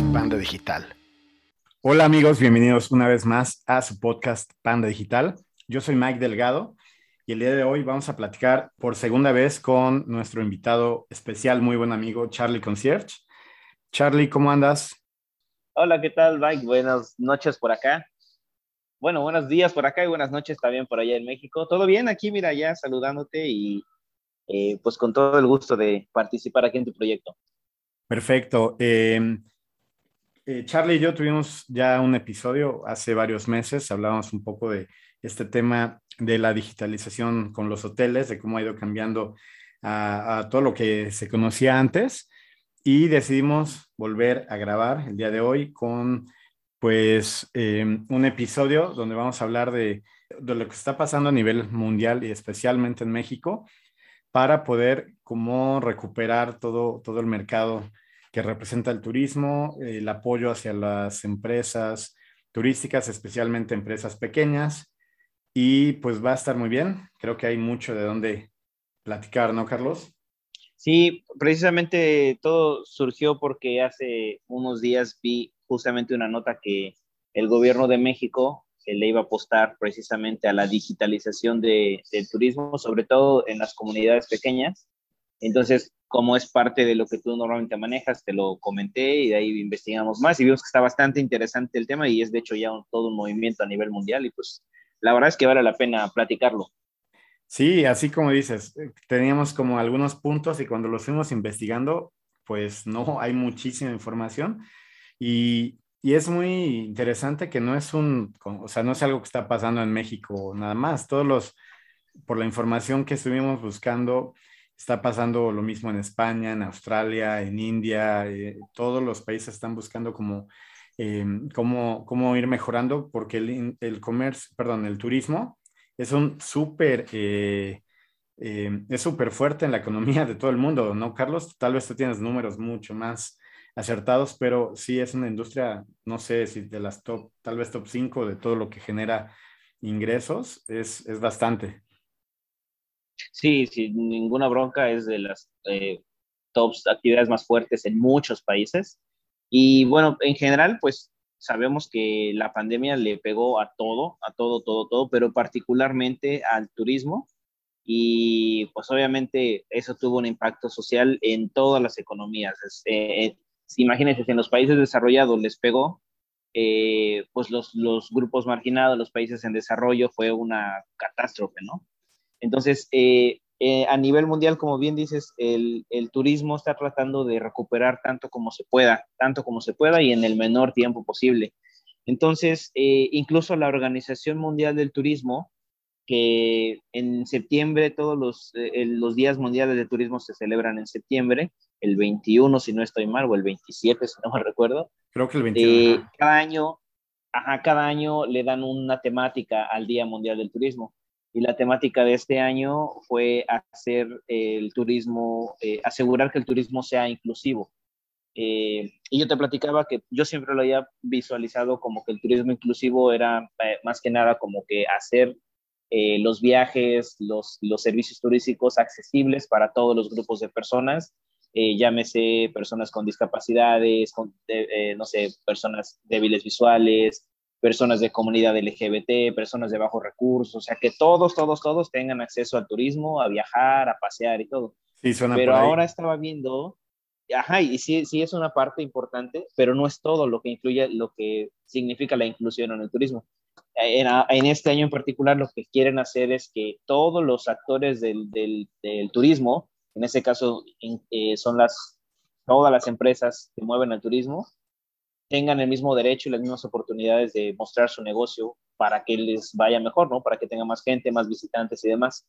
es Panda Digital. Hola amigos, bienvenidos una vez más a su podcast Panda Digital. Yo soy Mike Delgado y el día de hoy vamos a platicar por segunda vez con nuestro invitado especial, muy buen amigo Charlie Concierge. Charlie, ¿cómo andas? Hola, ¿qué tal Mike? Buenas noches por acá. Bueno, buenos días por acá y buenas noches también por allá en México. ¿Todo bien aquí? Mira, ya saludándote y eh, pues con todo el gusto de participar aquí en tu proyecto. Perfecto. Em, eh, Charlie y yo tuvimos ya un episodio hace varios meses, hablábamos un poco de este tema de la digitalización con los hoteles, de cómo ha ido cambiando a, todo lo que se conocía antes y decidimos volver a grabar el día de hoy con pues em, un episodio donde vamos a hablar de, de, lo que está pasando a nivel mundial y especialmente en México para poder cómo recuperar todo, todo el mercado que representa el turismo, el apoyo hacia las empresas turísticas, especialmente empresas pequeñas. Y pues va a estar muy bien. Creo que hay mucho de dónde platicar, ¿no, Carlos? Sí, precisamente todo surgió porque hace unos días vi justamente una nota que el gobierno de México le iba a apostar precisamente a la digitalización de, del turismo, sobre todo en las comunidades pequeñas. Entonces, como es parte de lo que tú normalmente manejas, te lo comenté y de ahí investigamos más y vimos que está bastante interesante el tema y es de hecho ya todo un movimiento a nivel mundial y pues la verdad es que vale la pena platicarlo. Sí, así como dices, eh, teníamos como algunos puntos y cuando los fuimos investigando, pues no hay muchísima información y, y es muy interesante que no es un, o sea, no es algo que está pasando en México nada más, todos los, por la información que estuvimos buscando, Está pasando lo mismo en España, en Australia, en India. Eh, todos los países están buscando como, eh, cómo, cómo, ir mejorando porque el, el comercio, perdón, el turismo es un súper, eh, es súper fuerte en la economía de todo el mundo, ¿no, Carlos? Tal vez tú tienes números mucho más acertados, pero sí es una industria, no sé si de las top, tal vez top 5 de todo lo que genera ingresos, es, es bastante. Sí, sin ninguna bronca, es de las eh, tops actividades más fuertes en muchos países. Y bueno, en general, pues sabemos que la pandemia le pegó a todo, a todo, todo, todo, pero particularmente al turismo. Y pues obviamente eso tuvo un impacto social en todas las economías. Eh, imagínense, si en los países desarrollados les pegó, eh, pues los, los grupos marginados, los países en desarrollo, fue una catástrofe, ¿no? Entonces, eh, eh, a nivel mundial, como bien dices, el, turismo está tratando de recuperar tanto como se pueda, tanto como se pueda y en el menor tiempo posible. Entonces, eh, incluso la Organización Mundial del Turismo, que en septiembre, todos los, los días mundiales de turismo se celebran en septiembre, el 21, si no estoy mal, o el 27, si no me recuerdo. Creo que el 21. cada año, ajá, cada año le dan una temática al Día Mundial del Turismo y la temática de este año fue hacer el turismo, eh, asegurar que el turismo sea inclusivo. Eh, y yo te platicaba que yo siempre lo había visualizado como que el turismo inclusivo era eh, más que nada como que hacer los viajes, los, los servicios turísticos accesibles para todos los grupos de personas, llámese personas con discapacidades, con, no sé, personas débiles visuales, personas de comunidad LGBT, personas de bajos recursos, o sea, que todos, todos, todos tengan acceso al turismo, a viajar, a pasear y todo. Sí, suena pero ahora estaba viendo, ajá, y sí, sí es una parte importante, pero no es todo lo que incluye, lo que significa la inclusión en el turismo. En, en este año en particular, lo que quieren hacer es que todos los actores del, del, del turismo, en ese caso eh, son las, todas las empresas que mueven el turismo, tengan el mismo derecho y las mismas oportunidades de mostrar su negocio para que les vaya mejor, ¿no? Para que tenga más gente, más visitantes y demás.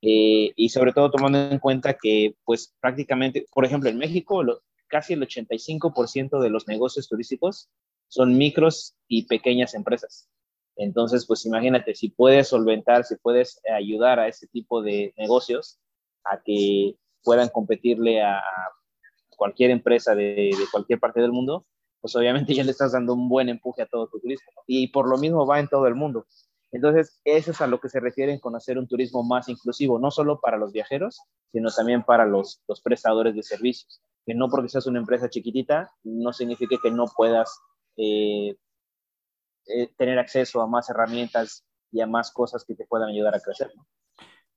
Eh, y sobre todo tomando en cuenta que, pues prácticamente, por ejemplo, en México, casi el 85% de los negocios turísticos son micros y pequeñas empresas. Entonces, pues imagínate, si puedes solventar, si puedes ayudar a ese tipo de negocios a que puedan competirle a, cualquier empresa de, de cualquier parte del mundo, pues obviamente ya le estás dando un buen empuje a todo tu turismo. Y por lo mismo va en todo el mundo. Entonces, eso es a lo que se refieren con hacer un turismo más inclusivo, no solo para los viajeros, sino también para los, los prestadores de servicios. que no porque seas una empresa chiquitita, no significa que no puedas eh, eh, tener acceso a más herramientas y a más cosas que te puedan ayudar a crecer. ¿no?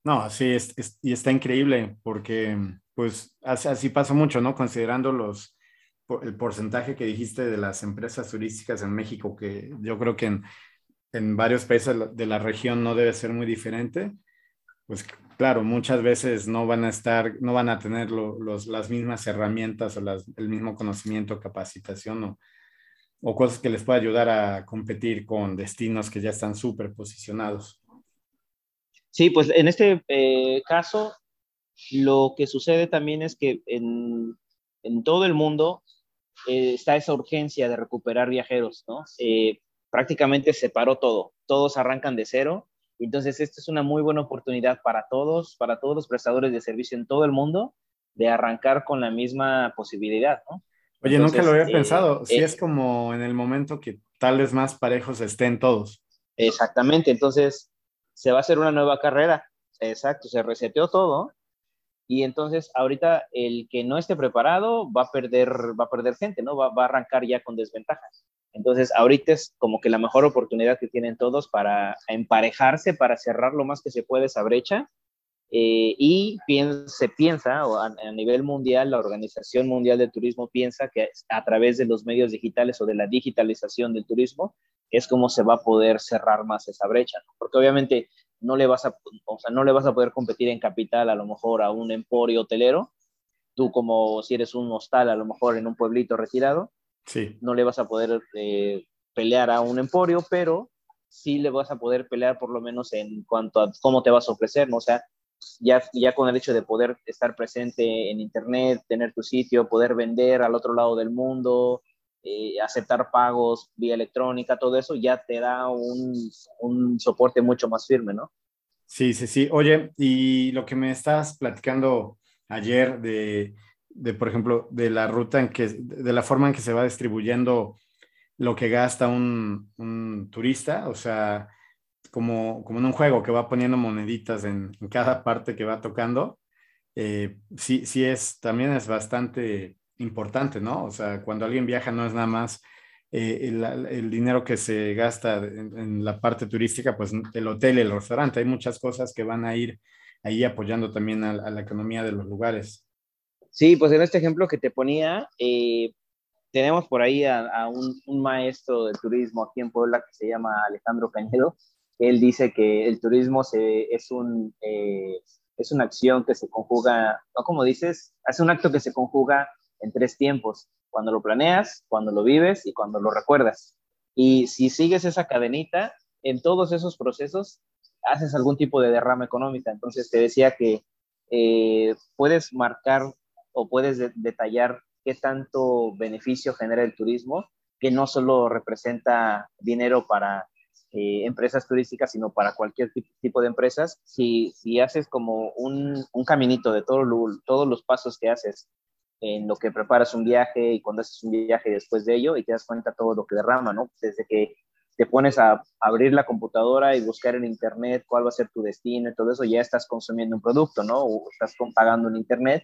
No, sí, es, y está increíble porque pues así, pasa mucho, ¿no? Considerando los, el porcentaje que dijiste de las empresas turísticas en México, que yo creo que en, en varios países de la región no debe ser muy diferente, pues claro, muchas veces no van a estar, no van a tener los, las mismas herramientas o las, el mismo conocimiento, capacitación o, o cosas que les pueda ayudar a competir con destinos que ya están súper posicionados. Sí, pues en este eh, caso, lo que sucede también es que en, en todo el mundo eh, está esa urgencia de recuperar viajeros, ¿no? Eh, prácticamente se paró todo, todos arrancan de cero, entonces esta es una muy buena oportunidad para todos, para todos los prestadores de servicio en todo el mundo, de arrancar con la misma posibilidad, ¿no? Oye, nunca lo había pensado, si es como en el momento que tal vez más parejos estén todos. Exactamente, entonces se va a hacer una nueva carrera. Exacto, se reseteó todo. Y entonces ahorita el que no esté preparado va a perder, va a perder gente, ¿no? Va, va, a arrancar ya con desventajas. Entonces ahorita es como que la mejor oportunidad que tienen todos para emparejarse, para cerrar lo más que se puede esa brecha. Eh, y se piensa, o a, a, nivel mundial, la Organización Mundial de Turismo piensa que a través de los medios digitales o de la digitalización del turismo es como se va a poder cerrar más esa brecha, ¿no? porque obviamente no le vas a, o sea, no le vas a poder competir en capital a lo mejor a un emporio hotelero, tú como si eres un hostal a lo mejor en un pueblito retirado, sí. no le vas a poder eh, pelear a un emporio, pero sí le vas a poder pelear por lo menos en cuanto a cómo te vas a ofrecer, ¿no? O sea, ya, ya con el hecho de poder estar presente en Internet, tener tu sitio, poder vender al otro lado del mundo, eh, aceptar pagos vía electrónica, todo eso ya te da un, un, soporte mucho más firme, ¿no? Sí, sí, sí. Oye, y lo que me estás platicando ayer de, de, por ejemplo, de la ruta en que, de la forma en que se va distribuyendo lo que gasta un, un turista, o sea, como, como en un juego que va poniendo moneditas en, en cada parte que va tocando, eh, sí, sí es, también es bastante importante, ¿no? O sea, cuando alguien viaja no es nada más eh, el, el, dinero que se gasta en, en, la parte turística, pues el hotel, el restaurante, hay muchas cosas que van a ir ahí apoyando también a, a la economía de los lugares. Sí, pues en este ejemplo que te ponía, eh, tenemos por ahí a, a un, un, maestro del turismo aquí en Puebla que se llama Alejandro Cañedo. Él dice que el turismo se, es, un, eh, es una acción que se conjuga, no como dices, hace un acto que se conjuga en tres tiempos, cuando lo planeas, cuando lo vives y cuando lo recuerdas. Y si sigues esa cadenita, en todos esos procesos haces algún tipo de derrama económica. Entonces te decía que eh, puedes marcar o puedes de detallar qué tanto beneficio genera el turismo, que no solo representa dinero para eh, empresas turísticas, sino para cualquier tipo de empresas. Si, si haces como un, un caminito de todo todos los pasos que haces en lo que preparas un viaje y cuando haces un viaje después de ello y te das cuenta todo lo que derrama, ¿no? Desde que te pones a abrir la computadora y buscar en internet cuál va a ser tu destino y todo eso, ya estás consumiendo un producto, ¿no? O estás pagando en internet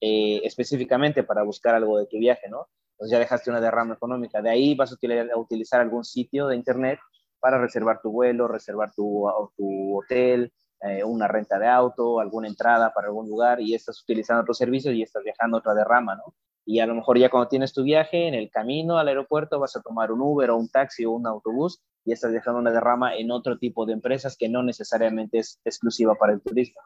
eh, específicamente para buscar algo de tu viaje, ¿no? Entonces ya dejaste una derrama económica. De ahí vas a utilizar, algún sitio de internet para reservar tu vuelo, reservar tu hotel, eh, una renta de auto, alguna entrada para algún lugar y estás utilizando otros servicios y estás viajando otra derrama, ¿no? Y a lo mejor ya cuando tienes tu viaje en el camino al aeropuerto vas a tomar un Uber o un taxi o un autobús y estás dejando una derrama en otro tipo de empresas que no necesariamente es exclusiva para el turismo.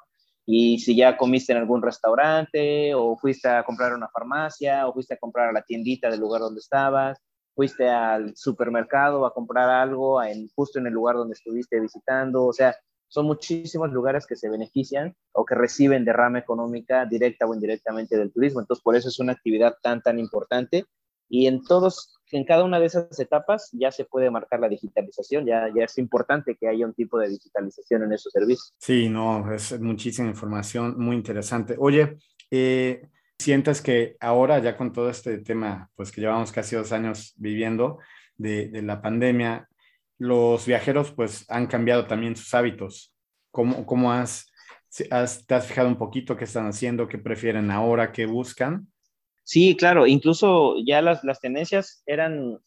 Y si ya comiste en algún restaurante o fuiste a comprar una farmacia o fuiste a comprar a la tiendita del lugar donde estabas, fuiste al supermercado a comprar algo en, justo en el lugar donde estuviste visitando, o sea, son muchísimos lugares que se benefician o que reciben derrama económica directa o indirectamente del turismo. Entonces, por eso es una actividad tan, tan importante. Y en todos, en cada una de esas etapas ya se puede marcar la digitalización, ya, ya es importante que haya un tipo de digitalización en esos servicios. Sí, no, es muchísima información, muy interesante. Oye, eh, ¿sientes que ahora ya con todo este tema, pues que llevamos casi dos años viviendo de, de la pandemia, los viajeros pues han cambiado también sus hábitos. ¿Cómo, cómo has, has, te has fijado un poquito qué están haciendo, qué prefieren ahora, qué buscan? Sí, claro, incluso ya las, las tendencias eran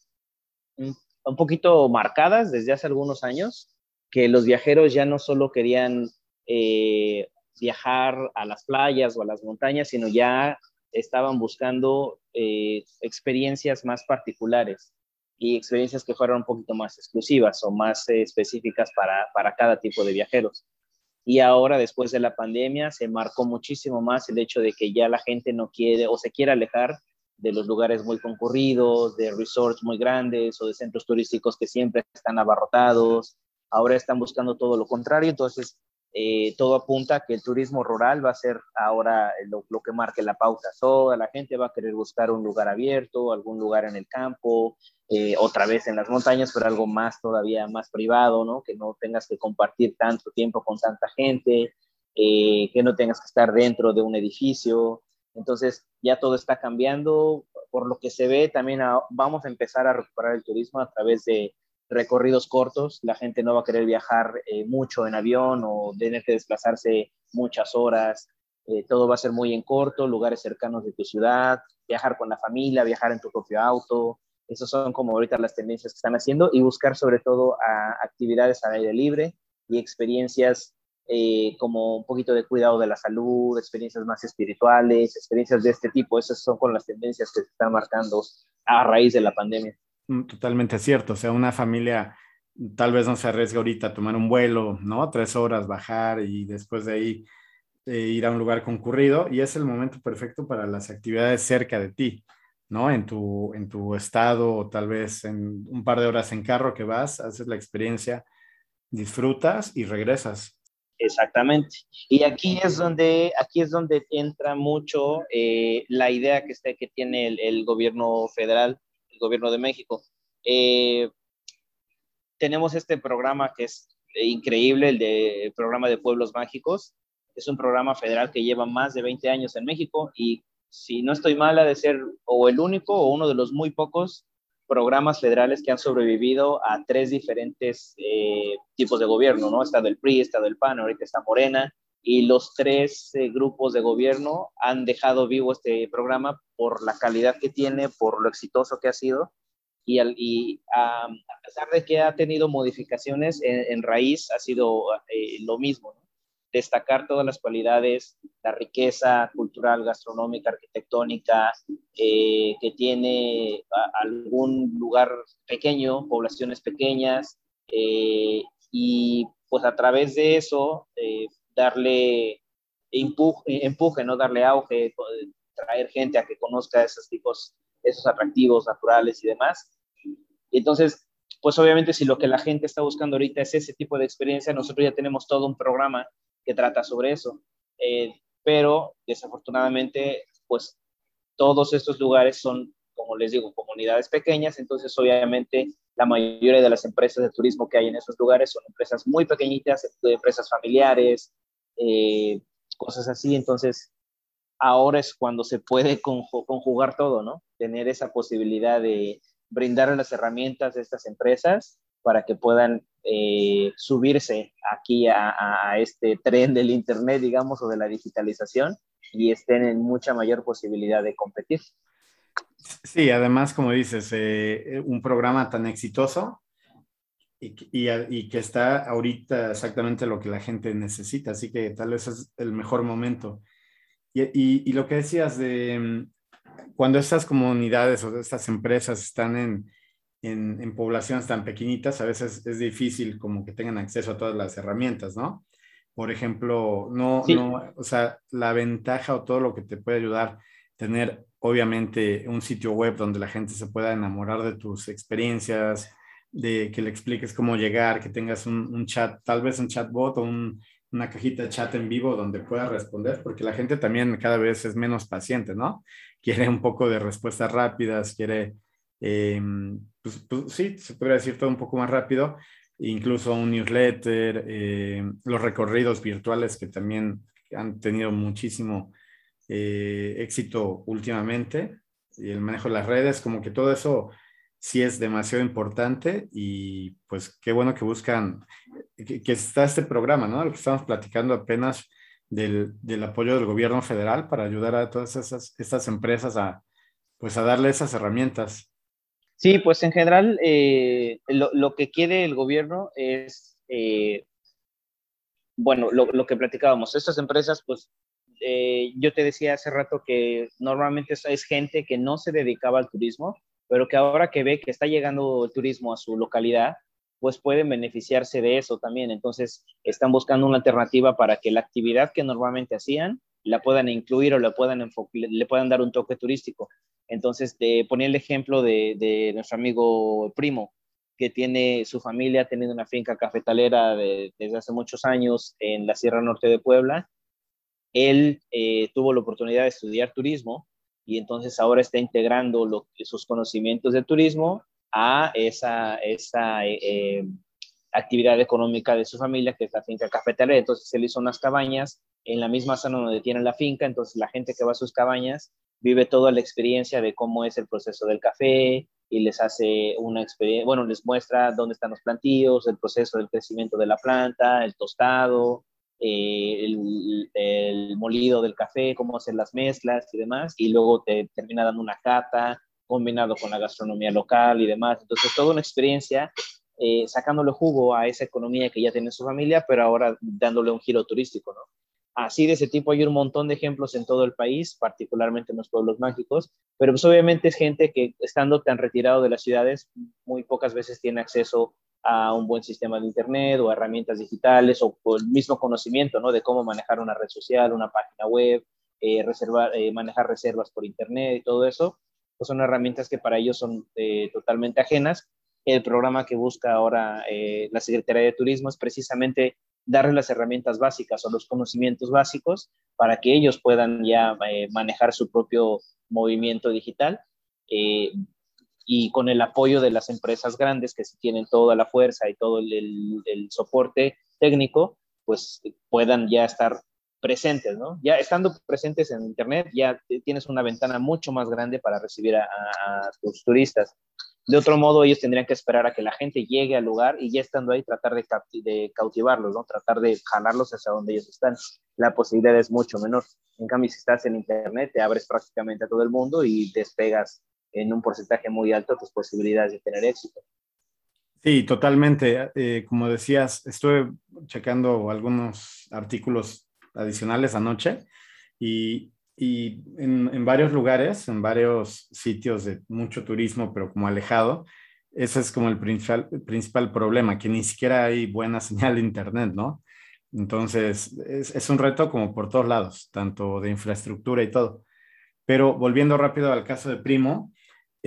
un, poquito marcadas desde hace algunos años, que los viajeros ya no solo querían eh, viajar a las playas o a las montañas, sino ya estaban buscando eh, experiencias más particulares y experiencias que fueran un poquito más exclusivas o más eh, específicas para, para cada tipo de viajeros. Y ahora, después de la pandemia, se marcó muchísimo más el hecho de que ya la gente no quiere o se quiere alejar de los lugares muy concurridos, de resorts muy grandes o de centros turísticos que siempre están abarrotados. Ahora están buscando todo lo contrario, entonces eh, todo apunta a que el turismo rural va a ser ahora lo, que marque la pauta. Toda la gente va a querer buscar un lugar abierto, algún lugar en el campo, eh, otra vez en las montañas, pero algo más todavía más privado, ¿no? Que no tengas que compartir tanto tiempo con tanta gente, eh, que no tengas que estar dentro de un edificio. Entonces ya todo está cambiando. Por lo que se ve, también vamos a empezar a recuperar el turismo a través de recorridos cortos, la gente no va a querer viajar eh, mucho en avión o tener que desplazarse muchas horas, eh, todo va a ser muy en corto, lugares cercanos de tu ciudad, viajar con la familia, viajar en tu propio auto, esas son como ahorita las tendencias que están haciendo y buscar sobre todo a actividades al aire libre y experiencias eh, como un poquito de cuidado de la salud, experiencias más espirituales, experiencias de este tipo, esas son con las tendencias que se están marcando a raíz de la pandemia. Mm, totalmente cierto. O sea, una familia tal vez no se arriesga ahorita a tomar un vuelo, ¿no? Tres horas, bajar y después de ahí eh, ir a un lugar concurrido y es el momento perfecto para las actividades cerca de ti, ¿no? En tu, en tu estado o tal vez en un par de horas en carro que vas, haces la experiencia, disfrutas y regresas. Exactamente. Y aquí es donde, aquí es donde entra mucho eh, la idea que, este, que tiene el gobierno federal gobierno de México. Eh, tenemos este programa que es increíble, el, de, programa de Pueblos Mágicos. Es un programa federal que lleva más de 20 años en México y si no estoy mal, ha de ser o el único o uno de los muy pocos programas federales que han sobrevivido a tres diferentes eh, tipos de gobierno, ¿no? Está del PRI, está del PAN, ahorita está Morena, y los tres eh, grupos de gobierno han dejado vivo este programa por la calidad que tiene, por lo exitoso que ha sido y, y a, pesar de que ha tenido modificaciones en, raíz, ha sido eh, lo mismo. Destacar todas las cualidades, la riqueza cultural, gastronómica, arquitectónica, eh, que tiene algún lugar pequeño, poblaciones pequeñas, y pues a través de eso darle empuje, empuje, no darle auge, traer gente a que conozca esos tipos, esos atractivos naturales y demás. Y entonces, pues obviamente si lo que la gente está buscando ahorita es ese tipo de experiencia, nosotros ya tenemos todo un programa que trata sobre eso. Eh, pero desafortunadamente, pues todos estos lugares son, como les digo, comunidades pequeñas, entonces obviamente la mayoría de las empresas de turismo que hay en esos lugares son empresas muy pequeñitas, empresas familiares, eh, cosas así. Entonces, ahora es cuando se puede conjugar todo, ¿no? Tener esa posibilidad de brindar las herramientas a estas empresas para que puedan eh, subirse aquí a, este tren del Internet, digamos, o de la digitalización y estén en mucha mayor posibilidad de competir. Sí, además, como dices, eh, un programa tan exitoso y, que está ahorita exactamente lo que la gente necesita, así que tal vez es el mejor momento. Y, lo que decías de mm, cuando estas comunidades o estas empresas están en, en, poblaciones tan pequeñitas, a veces es difícil como que tengan acceso a todas las herramientas, ¿no? Por ejemplo, no, no, o sea, la ventaja o todo lo que te puede ayudar, tener obviamente un sitio web donde la gente se pueda enamorar de tus experiencias, de que le expliques cómo llegar, que tengas un, chat, tal vez un chatbot o una cajita de chat en vivo donde pueda responder, porque la gente también cada vez es menos paciente, ¿no? Quiere un poco de respuestas rápidas, quiere, eh, pues, pues, sí, se podría decir todo un poco más rápido, incluso un newsletter, eh, los recorridos virtuales que también han tenido muchísimo eh, éxito últimamente, y el manejo de las redes, como que todo eso sí es demasiado importante y pues qué bueno que buscan, que, está este programa, ¿no? Lo que estamos platicando apenas del, del, apoyo del gobierno federal para ayudar a todas esas, estas empresas a, pues a darle esas herramientas. Sí, pues en general eh, lo, que quiere el gobierno es, eh, bueno, lo, que platicábamos, estas empresas, pues eh, yo te decía hace rato que normalmente es, gente que no se dedicaba al turismo, pero que ahora que ve que está llegando el turismo a su localidad, pues pueden beneficiarse de eso también. Entonces, están buscando una alternativa para que la actividad que normalmente hacían la puedan incluir o la puedan le puedan dar un toque turístico. Entonces, te ponía el ejemplo de, nuestro amigo Primo, que tiene su familia teniendo una finca cafetalera desde hace muchos años en la Sierra Norte de Puebla. Él eh, tuvo la oportunidad de estudiar turismo y entonces ahora está integrando sus conocimientos de turismo a esa, esa eh, eh, actividad económica de su familia, que es la finca cafetalera. Entonces él hizo unas cabañas en la misma zona donde tiene la finca, entonces la gente que va a sus cabañas vive toda la experiencia de cómo es el proceso del café y les hace una experiencia, bueno, les muestra dónde están los plantíos, el proceso del crecimiento de la planta, el tostado, eh, el, molido del café, cómo hacer las mezclas y demás, y luego te termina dando una cata combinado con la gastronomía local y demás. Entonces, toda una experiencia eh, sacándole jugo a esa economía que ya tiene su familia, pero ahora dándole un giro turístico, ¿no? Así de ese tipo hay un montón de ejemplos en todo el país, particularmente en los pueblos mágicos, pero pues obviamente es gente que estando tan retirado de las ciudades, muy pocas veces tiene acceso a un buen sistema de internet o herramientas digitales o, el mismo conocimiento, ¿no? De cómo manejar una red social, una página web, eh, reservar, eh, manejar reservas por internet y todo eso, pues son herramientas que para ellos son eh, totalmente ajenas. El programa que busca ahora la Secretaría de Turismo es precisamente darles las herramientas básicas o los conocimientos básicos para que ellos puedan ya manejar su propio movimiento digital y con el apoyo de las empresas grandes que si tienen toda la fuerza y todo el, soporte técnico, pues puedan ya estar presentes, ¿no? Ya estando presentes en Internet, ya tienes una ventana mucho más grande para recibir a, a tus turistas. De otro modo, ellos tendrían que esperar a que la gente llegue al lugar y ya estando ahí tratar de, de cautivarlos, ¿no? Tratar de jalarlos hacia donde ellos están. La posibilidad es mucho menor. En cambio, si estás en Internet, te abres prácticamente a todo el mundo y despegas en un porcentaje muy alto tus posibilidades de tener éxito. Sí, totalmente. Eh, como decías, estuve checando algunos artículos adicionales anoche y y en, varios lugares, en varios sitios de mucho turismo, pero como alejado, ese es como el principal, principal problema, que ni siquiera hay buena señal de Internet, ¿no? Entonces, es, un reto como por todos lados, tanto de infraestructura y todo. Pero volviendo rápido al caso de Primo,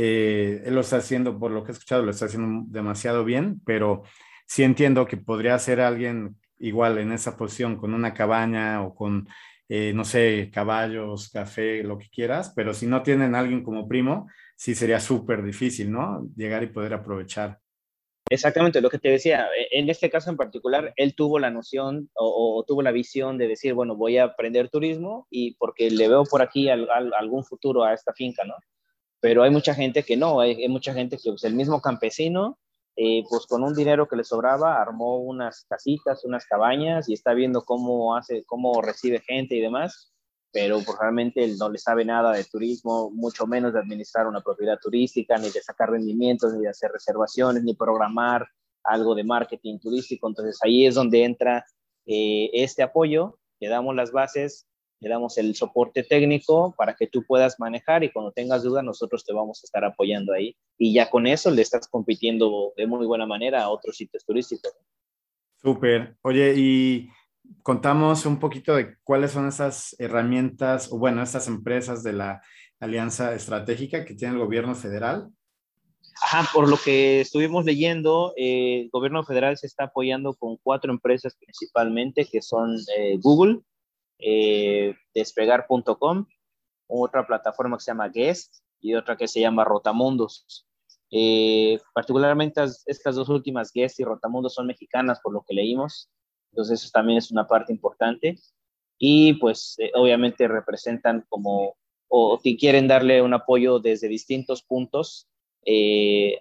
eh, él lo está haciendo, por lo que he escuchado, lo está haciendo demasiado bien, pero sí entiendo que podría ser alguien igual en esa posición, con una cabaña o con eh, no sé, caballos, café, lo que quieras, pero si no tienen alguien como primo, sí sería súper difícil, ¿no? Llegar y poder aprovechar. Exactamente, lo que te decía, e, en este caso en particular, él tuvo la noción o, tuvo la visión de decir, bueno, voy a aprender turismo y porque le veo por aquí algún futuro a esta finca, ¿no? Pero hay mucha gente que no, hay, mucha gente que pues, el mismo campesino eh, pues con un dinero que le sobraba armó unas casitas, unas cabañas y está viendo cómo hace, cómo recibe gente y demás, pero pues realmente él no le sabe nada de turismo, mucho menos de administrar una propiedad turística, ni de sacar rendimientos, ni de hacer reservaciones, ni programar algo de marketing turístico. Entonces ahí es donde entra eh, este apoyo, le damos las bases, le damos el soporte técnico para que tú puedas manejar y cuando tengas dudas nosotros te vamos a estar apoyando ahí y ya con eso le estás compitiendo de muy buena manera a otros sitios turísticos. Súper. Oye, y contamos un poquito de cuáles son esas herramientas o bueno, estas empresas de la alianza estratégica que tiene el gobierno federal. Ajá, por lo que estuvimos leyendo, eh, el gobierno federal se está apoyando con cuatro empresas principalmente, que son eh, Google, eh, despegar.com, otra plataforma que se llama Guest y otra que se llama Rotamundos. Eh, particularmente estas dos últimas, Guest y Rotamundos, son mexicanas por lo que leímos, entonces eso también es una parte importante. Y pues eh, obviamente representan como, o si quieren darle un apoyo desde distintos puntos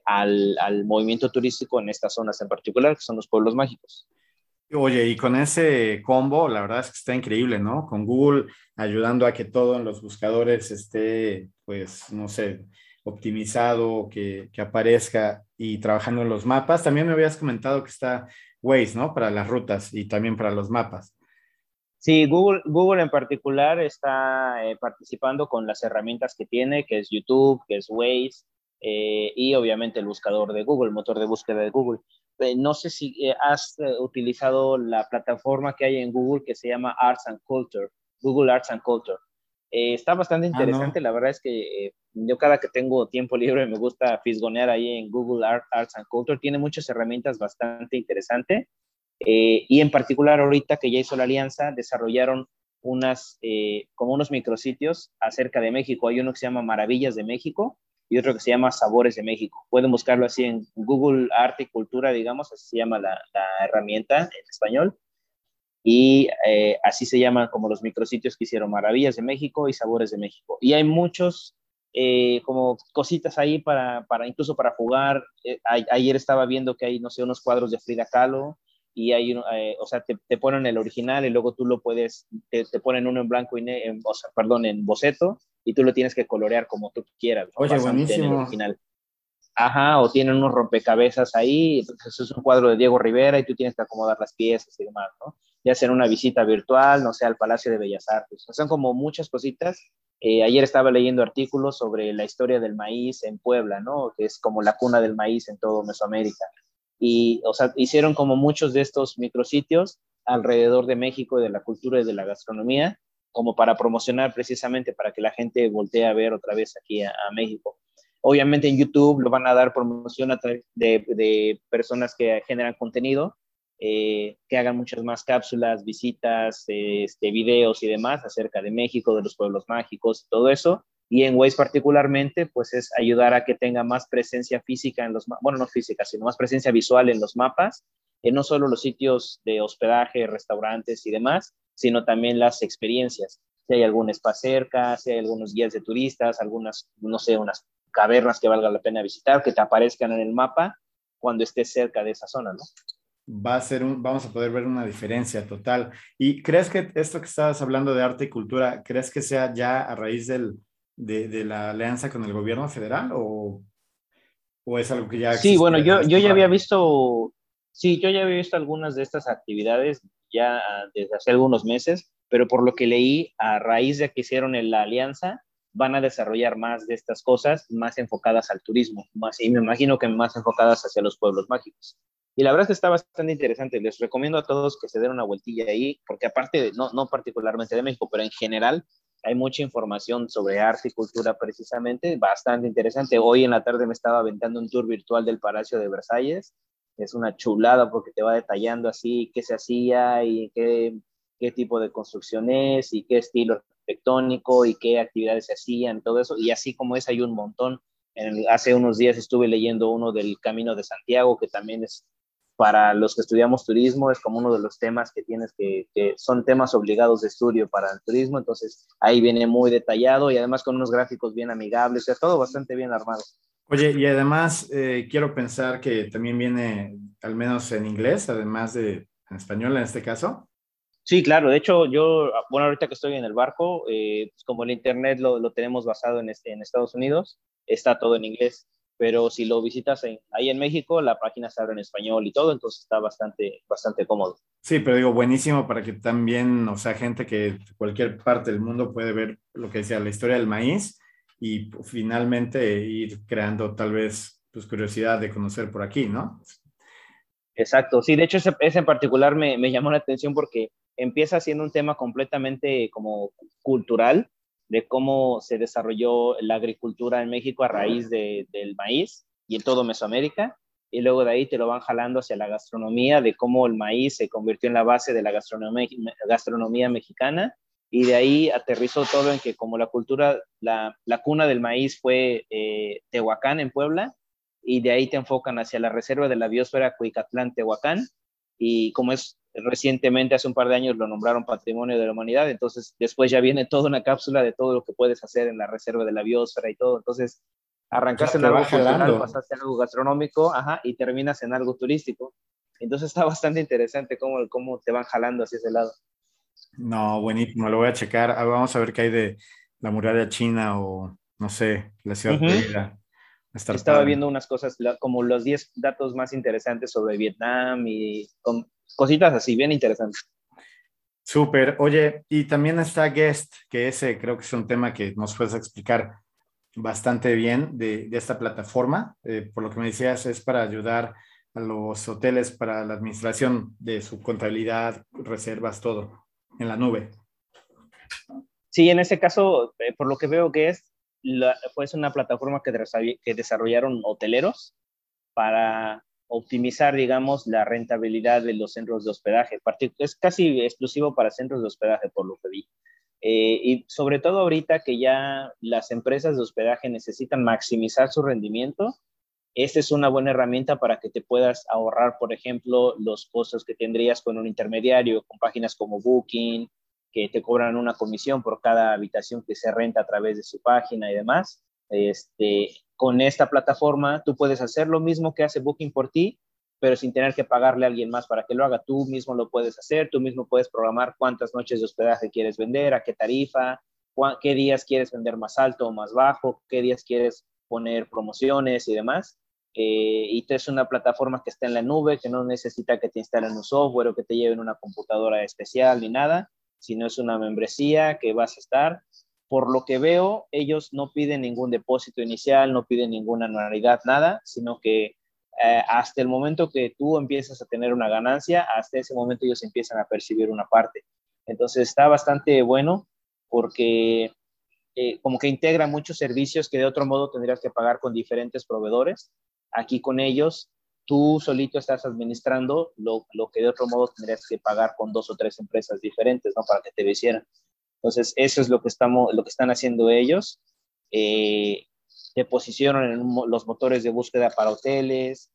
al, al movimiento turístico en estas zonas en particular, que son los pueblos mágicos. Oye, y con ese combo, la verdad es que está increíble, ¿no? Con Google ayudando a que todo en los buscadores esté, pues, no sé, optimizado, que, aparezca y trabajando en los mapas. También me habías comentado que está Waze, ¿no? Para las rutas y también para los mapas. Sí, Google, Google en particular está eh, participando con las herramientas que tiene, que es YouTube, que es Waze, eh, y obviamente el buscador de Google, el motor de búsqueda de Google. Eh, no sé si has utilizado la plataforma que hay en Google que se llama Arts and Culture, Google Arts and Culture. está bastante ah, interesante, la verdad es que yo cada que tengo tiempo libre me gusta fisgonear ahí en Google Arts and Culture, tiene muchas herramientas bastante interesantes eh, y en particular ahorita que ya hizo la alianza, desarrollaron unas, eh, como unos micrositios acerca de México. Hay uno que se llama Maravillas de México y otro que se llama Sabores de México. Pueden buscarlo así en Google Arte y Cultura, digamos, así se llama la, herramienta en español. Y eh, así se llaman como los micrositios que hicieron Maravillas de México y Sabores de México. Y hay muchos como cositas ahí para, para incluso para jugar. ayer estaba viendo que hay, no sé, unos cuadros de Frida Kahlo, y hay, eh, o sea, te, te, ponen el original y luego tú lo puedes, te, ponen uno en blanco y negro, o sea, perdón, en boceto y tú lo tienes que colorear como tú quieras. Oye, buenísimo. original. Ajá, o tienen unos rompecabezas ahí, entonces es un cuadro de Diego Rivera y tú tienes que acomodar las piezas y demás, ¿no? Ya sea una visita virtual, no sé, al Palacio de Bellas Artes. O sea, son como muchas cositas. Eh, ayer estaba leyendo artículos sobre la historia del maíz en Puebla, ¿no? Que es como la cuna del maíz en todo Mesoamérica y, o sea, hicieron como muchos de estos micrositios alrededor de México y de la cultura y de la gastronomía, como para promocionar precisamente para que la gente voltee a ver otra vez aquí a, México. Obviamente en YouTube lo van a dar promoción a través de, personas que generan contenido, eh, que hagan muchas más cápsulas, visitas, este, videos y demás acerca de México, de los pueblos mágicos, todo eso, y en Waze particularmente, pues es ayudar a que tenga más presencia física en los, bueno, no física, sino más presencia visual en los mapas, en no solo los sitios de hospedaje, restaurantes y demás, sino también las experiencias. Si hay algún spa cerca, si hay algunos guías de turistas, algunas, no sé, unas cavernas que valga la pena visitar, que te aparezcan en el mapa cuando estés cerca de esa zona, ¿no? Va a ser un, vamos a poder ver una diferencia total. ¿Y crees que esto que estabas hablando de arte y cultura, crees que sea ya a raíz del, de, la alianza con el gobierno federal o, o es algo que ya... Sí, bueno, yo, yo ya había visto, sí, yo ya había visto algunas de estas actividades ya desde hace algunos meses, pero por lo que leí, a raíz de que hicieron la alianza, van a desarrollar más de estas cosas, más enfocadas al turismo, más, y me imagino que más enfocadas hacia los pueblos mágicos. Y la verdad es que está bastante interesante. Les recomiendo a todos que se den una vueltilla ahí, porque aparte, no, no particularmente de México, pero en general, hay mucha información sobre arte y cultura precisamente, bastante interesante. Hoy en la tarde me estaba aventando un tour virtual del Palacio de Versalles. Es una chulada porque te va detallando así qué se hacía y qué, qué tipo de construcción es y qué estilo arquitectónico y qué actividades se hacían, todo eso. Y así como es, hay un montón. hace unos días estuve leyendo uno del Camino de Santiago, que también es para los que estudiamos turismo es como uno de los temas que tienes que, que, son temas obligados de estudio para el turismo, entonces ahí viene muy detallado y además con unos gráficos bien amigables, o sea, todo bastante bien armado. Oye, y además eh, quiero pensar que también viene al menos en inglés, además de en español en este caso. Sí, claro, de hecho yo, bueno, ahorita que estoy en el barco, eh, pues como el Internet lo, lo tenemos basado en, este, en Estados Unidos, está todo en inglés pero si lo visitas ahí en México, la página se abre en español y todo, entonces está bastante, bastante cómodo. Sí, pero digo, buenísimo para que también, o sea, gente que de cualquier parte del mundo puede ver lo que decía, la historia del maíz y finalmente ir creando tal vez pues, curiosidad de conocer por aquí, ¿no? Exacto, sí, de hecho ese, ese en particular me, me llamó la atención porque empieza siendo un tema completamente como cultural, de cómo se desarrolló la agricultura en México a raíz del maíz y en todo Mesoamérica. Y luego de ahí te lo van jalando hacia la gastronomía, de cómo el maíz se convirtió en la base de la gastronomía mexicana. Y de ahí aterrizó todo en que como la cultura, la, cuna del maíz fue eh, Tehuacán en Puebla, y de ahí te enfocan hacia la reserva de la biosfera Cuicatlán-Tehuacán, y como es recientemente, hace un par de años, lo nombraron Patrimonio de la Humanidad, entonces después ya viene toda una cápsula de todo lo que puedes hacer en la reserva de la biosfera y todo, entonces arrancaste en algo cultural, pasaste en algo gastronómico, ajá, y terminas en algo turístico. Entonces está bastante interesante cómo, cómo te van jalando hacia ese lado. No, buenísimo, lo voy a checar. Ah, vamos a ver qué hay de la muralla china o, no sé, la ciudad de Estaba viendo unas cosas como los 10 datos más interesantes sobre Vietnam y con cositas así, bien interesantes. Súper. Oye, y también está Guest, que ese creo que es un tema que nos puedes explicar bastante bien de, esta plataforma. Eh, por lo que me decías, es para ayudar a los hoteles para la administración de su contabilidad, reservas, todo en la nube. Sí, en ese caso, eh, por lo que veo que es, la, una plataforma que, que desarrollaron hoteleros para optimizar, digamos, la rentabilidad de los centros de hospedaje. Es casi exclusivo para centros de hospedaje, por lo que vi. Eh, y sobre todo ahorita que ya las empresas de hospedaje necesitan maximizar su rendimiento, esta es una buena herramienta para que te puedas ahorrar, por ejemplo, los costos que tendrías con un intermediario, con páginas como Booking, que te cobran una comisión por cada habitación que se renta a través de su página y demás. Este, con esta plataforma tú puedes hacer lo mismo que hace Booking por ti, pero sin tener que pagarle a alguien más para que lo haga. Tú mismo lo puedes hacer, tú mismo puedes programar cuántas noches de hospedaje quieres vender, a qué tarifa, qué días quieres vender más alto o más bajo, qué días quieres poner promociones y demás. Eh, y es una plataforma que está en la nube, que no necesita que te instalen un software o que te lleven una computadora especial ni nada, sino es una membresía que vas a estar. Por lo que veo, ellos no piden ningún depósito inicial, no piden ninguna anualidad, nada, sino que eh, hasta el momento que tú empiezas a tener una ganancia, hasta ese momento ellos empiezan a percibir una parte. Entonces está bastante bueno porque eh, como que integra muchos servicios que de otro modo tendrías que pagar con diferentes proveedores. Aquí con ellos, tú solito estás administrando lo, lo que de otro modo tendrías que pagar con dos o tres empresas diferentes, ¿no? Para que te hicieran. Entonces, eso es lo que, estamos, lo que están haciendo ellos. Eh, te posicionan en los motores de búsqueda para hoteles,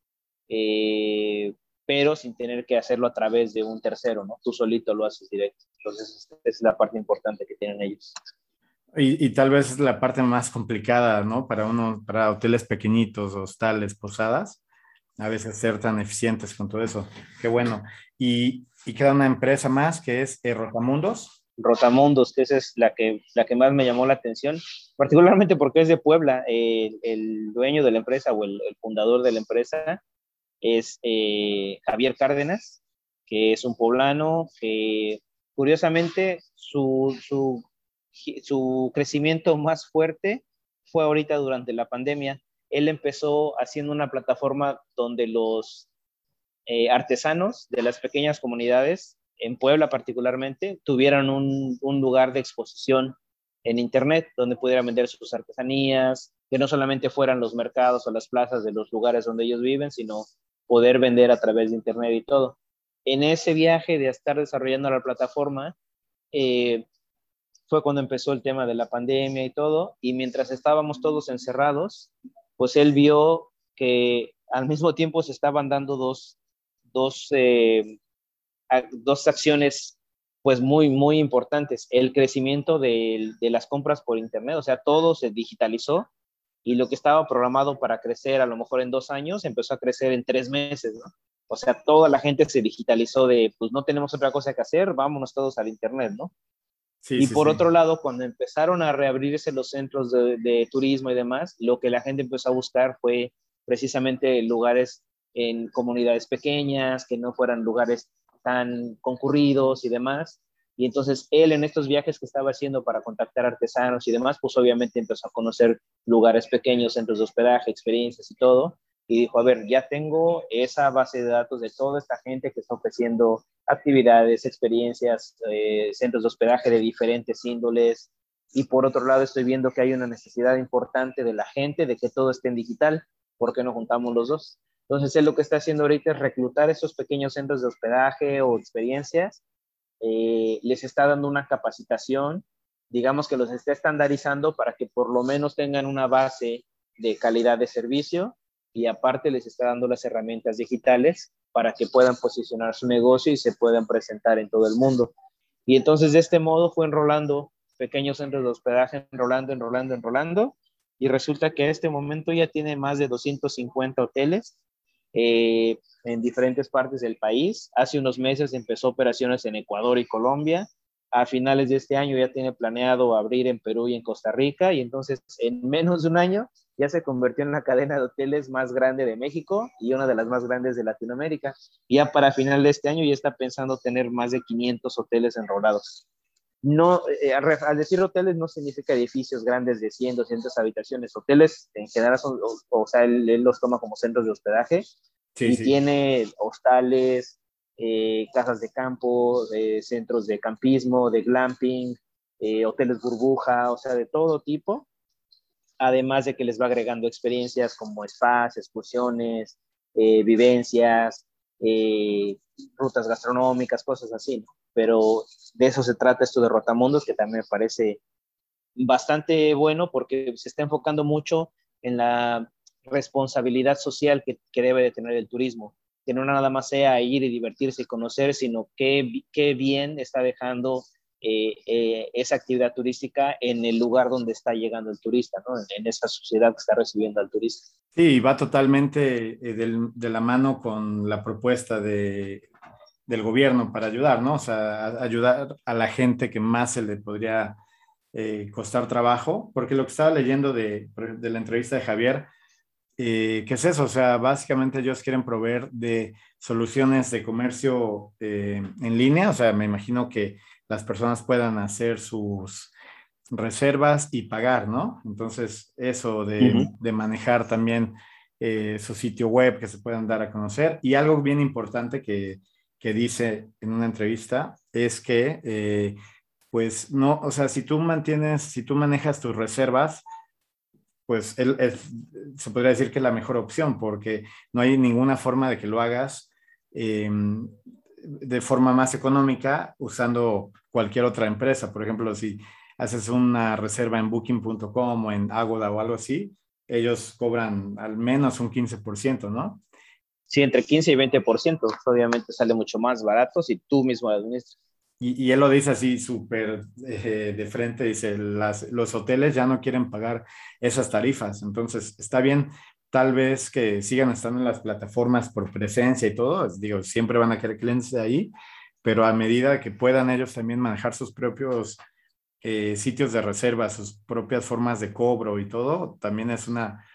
eh, pero sin tener que hacerlo a través de un tercero, ¿no? Tú solito lo haces directo. Entonces, esa es la parte importante que tienen ellos. Y, tal vez es la parte más complicada, ¿no? Para uno, para hoteles pequeñitos, hostales, posadas, a veces ser tan eficientes con todo eso. Qué bueno. Y, y queda una empresa más que es eh, Rotamundos. Rotamundos, que esa es la que, la que más me llamó la atención, particularmente porque es de Puebla. el dueño de la empresa o el, fundador de la empresa es eh, Javier Cárdenas, que es un poblano que curiosamente su, su, su crecimiento más fuerte fue ahorita durante la pandemia. Él empezó haciendo una plataforma donde los eh, artesanos de las pequeñas comunidades en Puebla particularmente, tuvieran un, lugar de exposición en Internet donde pudieran vender sus artesanías, que no solamente fueran los mercados o las plazas de los lugares donde ellos viven, sino poder vender a través de Internet y todo. En ese viaje de estar desarrollando la plataforma, eh, fue cuando empezó el tema de la pandemia y todo, y mientras estábamos todos encerrados, pues él vio que al mismo tiempo se estaban dando dos, dos eh, dos acciones pues muy, muy importantes. El crecimiento de, las compras por Internet, o sea, todo se digitalizó y lo que estaba programado para crecer a lo mejor en dos años empezó a crecer en tres meses, ¿no? O sea, toda la gente se digitalizó de, pues no tenemos otra cosa que hacer, vámonos todos al Internet, ¿no? Y por otro lado, cuando empezaron a reabrirse los centros de, de, turismo y demás, lo que la gente empezó a buscar fue precisamente lugares en comunidades pequeñas, que no fueran lugares tan concurridos y demás. Y entonces él en estos viajes que estaba haciendo para contactar artesanos y demás, pues obviamente empezó a conocer lugares pequeños, centros de hospedaje, experiencias y todo. Y dijo, a ver, ya tengo esa base de datos de toda esta gente que está ofreciendo actividades, experiencias, eh, centros de hospedaje de diferentes índoles. Y por otro lado, estoy viendo que hay una necesidad importante de la gente de que todo esté en digital. ¿Por qué no juntamos los dos? Entonces, él lo que está haciendo ahorita es reclutar esos pequeños centros de hospedaje o experiencias, eh, les está dando una capacitación, digamos que los está estandarizando para que por lo menos tengan una base de calidad de servicio y aparte les está dando las herramientas digitales para que puedan posicionar su negocio y se puedan presentar en todo el mundo. Y entonces de este modo fue enrolando pequeños centros de hospedaje, enrolando, enrolando, enrolando, y resulta que a este momento ya tiene más de 250 hoteles eh, en diferentes partes del país. Hace unos meses empezó operaciones en Ecuador y Colombia. A finales de este año ya tiene planeado abrir en Perú y en Costa Rica y entonces en menos de un año ya se convirtió en la cadena de hoteles más grande de México y una de las más grandes de Latinoamérica. Ya para final de este año ya está pensando tener más de 500 hoteles enrolados. No, eh, al decir hoteles no significa edificios grandes de 100, 200 habitaciones. Hoteles en general son, o, sea, él, los toma como centros de hospedaje y tiene hostales, eh, casas de campo, centros de campismo, de glamping, eh, hoteles burbuja, o sea, de todo tipo además de que les va agregando experiencias como spas, excursiones, eh, vivencias, eh, rutas gastronómicas, cosas así, Pero de eso se trata esto de Rotamundos, que también me parece bastante bueno porque se está enfocando mucho en la responsabilidad social que, que debe de tener el turismo, que no nada más sea ir y divertirse y conocer, sino qué, qué bien está dejando eh, eh, esa actividad turística en el lugar donde está llegando el turista, ¿no? en, esa sociedad que está recibiendo al turista. Sí, va totalmente eh, de la mano con la propuesta de, del gobierno para ayudar, ¿no? O sea, ayudar a la gente que más se le podría costar trabajo, porque lo que estaba leyendo de, de la entrevista de Javier, ¿qué es eso? O sea, básicamente ellos quieren proveer de soluciones de comercio en línea, o sea, me imagino que las personas puedan hacer sus reservas y pagar, ¿no? Entonces, eso de, manejar también eh, su sitio web que se puedan dar a conocer. Y algo bien importante que, dice en una entrevista es que, eh, pues, no, o sea, si tú mantienes, si tú manejas tus reservas, pues él, se podría decir que es la mejor opción porque no hay ninguna forma de que lo hagas em, de forma más económica usando cualquier otra empresa. Por ejemplo, si haces una reserva en booking.com o en Agoda o algo así, ellos cobran al menos un 15%, ¿no? Sí, entre 15 y 20%. Obviamente sale mucho más barato si tú mismo administras. Y, y él lo dice así súper eh, de frente, dice, las, los hoteles ya no quieren pagar esas tarifas. Entonces, está bien tal vez que sigan estando en las plataformas por presencia y todo, digo, siempre van a querer clientes de ahí, pero a medida que puedan ellos también manejar sus propios eh, sitios de reserva, sus propias formas de cobro y todo, también es una,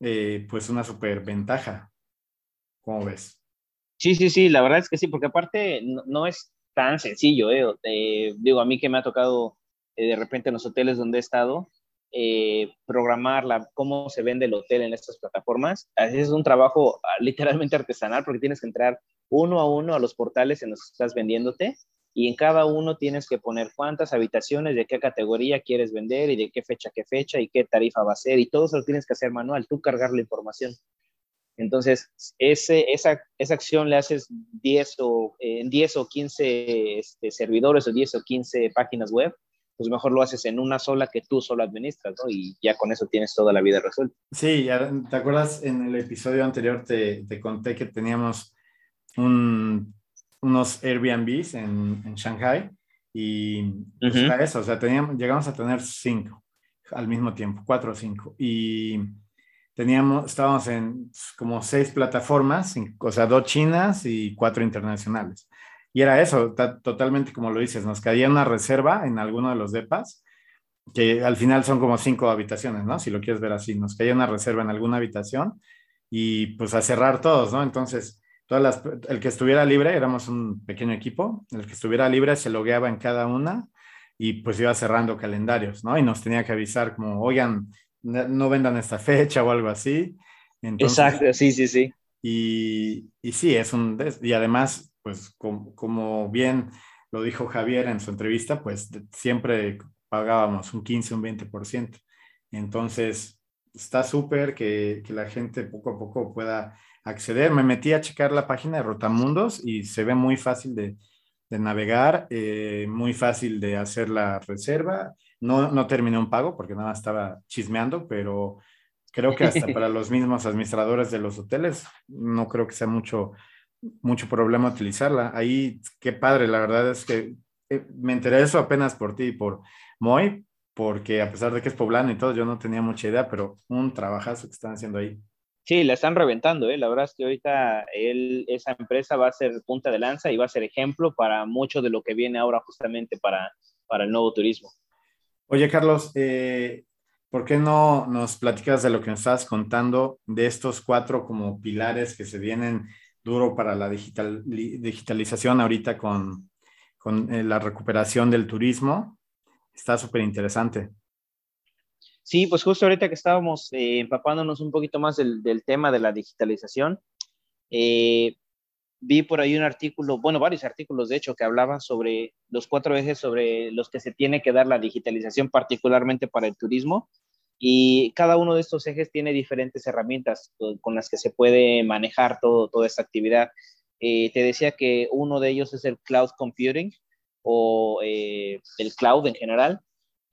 eh, pues una super ventaja. ¿Cómo ves? Sí, sí, sí, la verdad es que sí, porque aparte no, es tan sencillo, eh, digo, a mí que me ha tocado de repente en los hoteles donde he estado, eh, programar la, cómo se vende el hotel en estas plataformas. Es un trabajo ah, literalmente artesanal porque tienes que entrar uno a uno a los portales en los que estás vendiéndote y en cada uno tienes que poner cuántas habitaciones, de qué categoría quieres vender y de qué fecha, qué fecha y qué tarifa va a ser y todo eso lo tienes que hacer manual, tú cargar la información. Entonces, ese, esa, esa acción le haces 10 o, en 10 o 15 este, servidores o 10 o 15 páginas web pues mejor lo haces en una sola que tú solo administras, ¿no? Y ya con eso tienes toda la vida resuelta. Sí, ¿te acuerdas? En el episodio anterior te, te conté que teníamos un, unos Airbnbs en, en Shanghai y pues eso, o sea, teníamos, llegamos a tener cinco al mismo tiempo, cuatro o cinco. Y teníamos, estábamos en como seis plataformas, o sea, dos chinas y cuatro internacionales. Y era eso, totalmente como lo dices, nos caía una reserva en alguno de los depas, que al final son como cinco habitaciones, ¿no? Si lo quieres ver así, nos caía una reserva en alguna habitación y pues a cerrar todos, ¿no? Entonces, todas las, el que estuviera libre, éramos un pequeño equipo, el que estuviera libre se logueaba en cada una y pues iba cerrando calendarios, ¿no? Y nos tenía que avisar como, oigan, no vendan esta fecha o algo así. Exacto, sí, sí, sí. Y, y sí, es un, y además pues como, bien lo dijo Javier en su entrevista, pues siempre pagábamos un 15, un 20%. Entonces, está súper que, la gente poco a poco pueda acceder. Me metí a checar la página de Rotamundos y se ve muy fácil de, navegar, eh, muy fácil de hacer la reserva. No, no terminé un pago porque nada estaba chismeando, pero creo que hasta para los mismos administradores de los hoteles no creo que sea mucho mucho problema utilizarla. Ahí, qué padre, la verdad es que eh, me enteré de eso apenas por ti y por Moy, porque a pesar de que es poblano y todo, yo no tenía mucha idea, pero un trabajazo que están haciendo ahí. Sí, la están reventando, ¿eh? la verdad es que ahorita él, esa empresa va a ser punta de lanza y va a ser ejemplo para mucho de lo que viene ahora justamente para, para el nuevo turismo. Oye, Carlos, eh, ¿por qué no nos platicas de lo que nos estás contando de estos cuatro como pilares que se vienen duro para la digital, digitalización ahorita con, con eh, la recuperación del turismo? Está súper interesante. Sí, pues justo ahorita que estábamos eh, empapándonos un poquito más del, tema de la digitalización, eh, vi por ahí un artículo, bueno, varios artículos de hecho, que hablaban sobre los cuatro ejes sobre los que se tiene que dar la digitalización, particularmente para el turismo. Y cada uno de estos ejes tiene diferentes herramientas con las que se puede manejar todo, toda esta actividad. Eh, te decía que uno de ellos es el cloud computing o el cloud en general.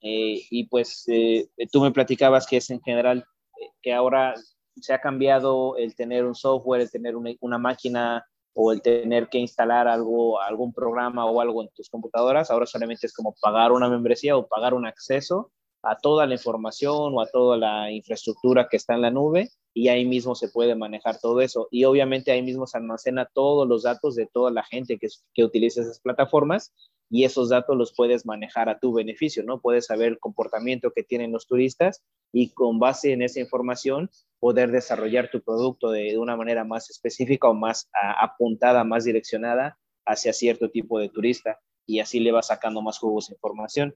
Eh, y pues eh, tú me platicabas que es en general eh, que ahora se ha cambiado el tener un software, el tener una, una, máquina o el tener que instalar algo, algún programa o algo en tus computadoras. Ahora solamente es como pagar una membresía o pagar un acceso a toda la información o a toda la infraestructura que está en la nube y ahí mismo se puede manejar todo eso. Y obviamente ahí mismo se almacena todos los datos de toda la gente que, que utiliza esas plataformas y esos datos los puedes manejar a tu beneficio, ¿no? Puedes saber el comportamiento que tienen los turistas y con base en esa información poder desarrollar tu producto de, una manera más específica o más apuntada, más direccionada hacia cierto tipo de turista y así le vas sacando más jugos de información.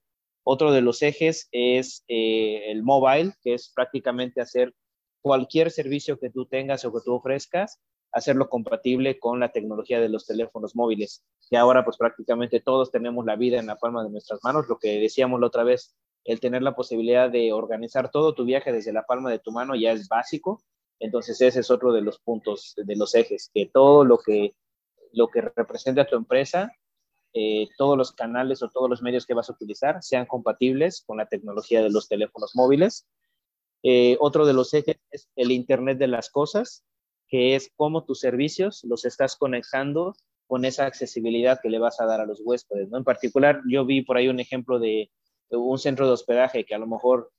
Otro de los ejes es eh, el mobile, que es prácticamente hacer cualquier servicio que tú tengas o que tú ofrezcas hacerlo compatible con la tecnología de los teléfonos móviles, que ahora pues prácticamente todos tenemos la vida en la palma de nuestras manos, lo que decíamos la otra vez, el tener la posibilidad de organizar todo tu viaje desde la palma de tu mano ya es básico, entonces ese es otro de los puntos, de los ejes, que todo lo que, lo que represente a tu empresa, eh, todos los canales o todos los medios que vas a utilizar sean compatibles con la tecnología de los teléfonos móviles. Eh, otro de los ejes es el Internet de las Cosas, que es cómo tus servicios los estás conectando con esa accesibilidad que le vas a dar a los huéspedes. ¿no? En particular, yo vi por ahí un ejemplo de, un centro de hospedaje que a lo mejor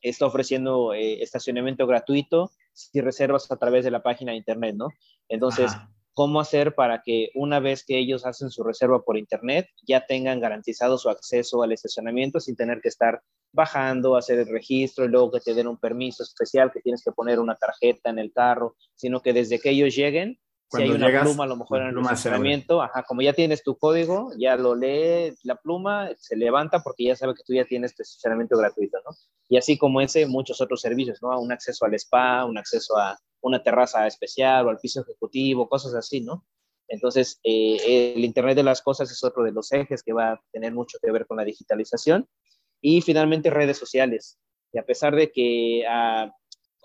está ofreciendo eh, estacionamiento gratuito si reservas a través de la página de internet, ¿no? Entonces, cómo hacer para que una vez que ellos hacen su reserva por internet ya tengan garantizado su acceso al estacionamiento sin tener que estar bajando, hacer el registro y luego que te den un permiso especial que tienes que poner una tarjeta en el carro, sino que desde que ellos lleguen, si hay una pluma a lo mejor en el estacionamiento, ajá, como ya tienes tu código, ya lo lee la pluma, se levanta porque ya sabe que tú ya tienes tu estacionamiento gratuito, ¿no? Y así como ese, muchos otros servicios, ¿no? Un acceso al spa, un acceso a una terraza especial o al piso ejecutivo, cosas así, ¿no? Entonces, eh, el Internet de las Cosas es otro de los ejes que va a tener mucho que ver con la digitalización. Y finalmente, redes sociales. Y a pesar de que ah,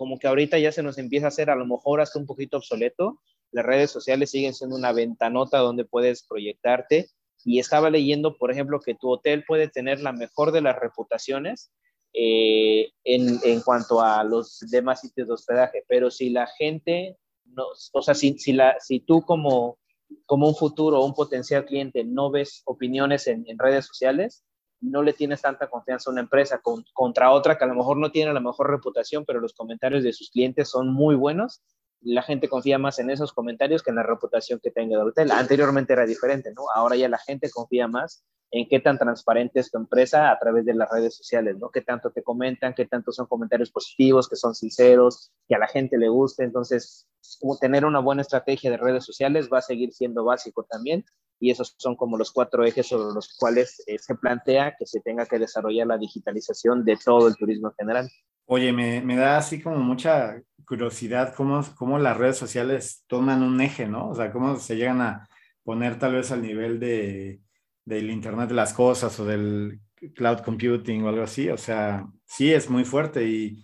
como que ahorita ya se nos empieza a hacer a lo mejor hasta un poquito obsoleto, las redes sociales siguen siendo una ventanota donde puedes proyectarte. Y estaba leyendo, por ejemplo, que tu hotel puede tener la mejor de las reputaciones, eh, en, en, cuanto a los demás sitios de hospedaje, pero si la gente, no, o sea, si, si, la, si tú como, como un futuro o un potencial cliente no ves opiniones en, en, redes sociales, no le tienes tanta confianza a una empresa con, contra otra que a lo mejor no tiene la mejor reputación, pero los comentarios de sus clientes son muy buenos. La gente confía más en esos comentarios que en la reputación que tenga el hotel. Anteriormente era diferente, ¿no? Ahora ya la gente confía más en qué tan transparente es tu empresa a través de las redes sociales, ¿no? Qué tanto te comentan, qué tanto son comentarios positivos, que son sinceros, que a la gente le guste. Entonces, como tener una buena estrategia de redes sociales va a seguir siendo básico también. Y esos son como los cuatro ejes sobre los cuales eh, se plantea que se tenga que desarrollar la digitalización de todo el turismo en general. Oye, me, me da así como mucha curiosidad cómo, cómo las redes sociales toman un eje, ¿no? O sea, cómo se llegan a poner tal vez al nivel de, del Internet de las Cosas o del cloud computing o algo así. O sea, sí es muy fuerte y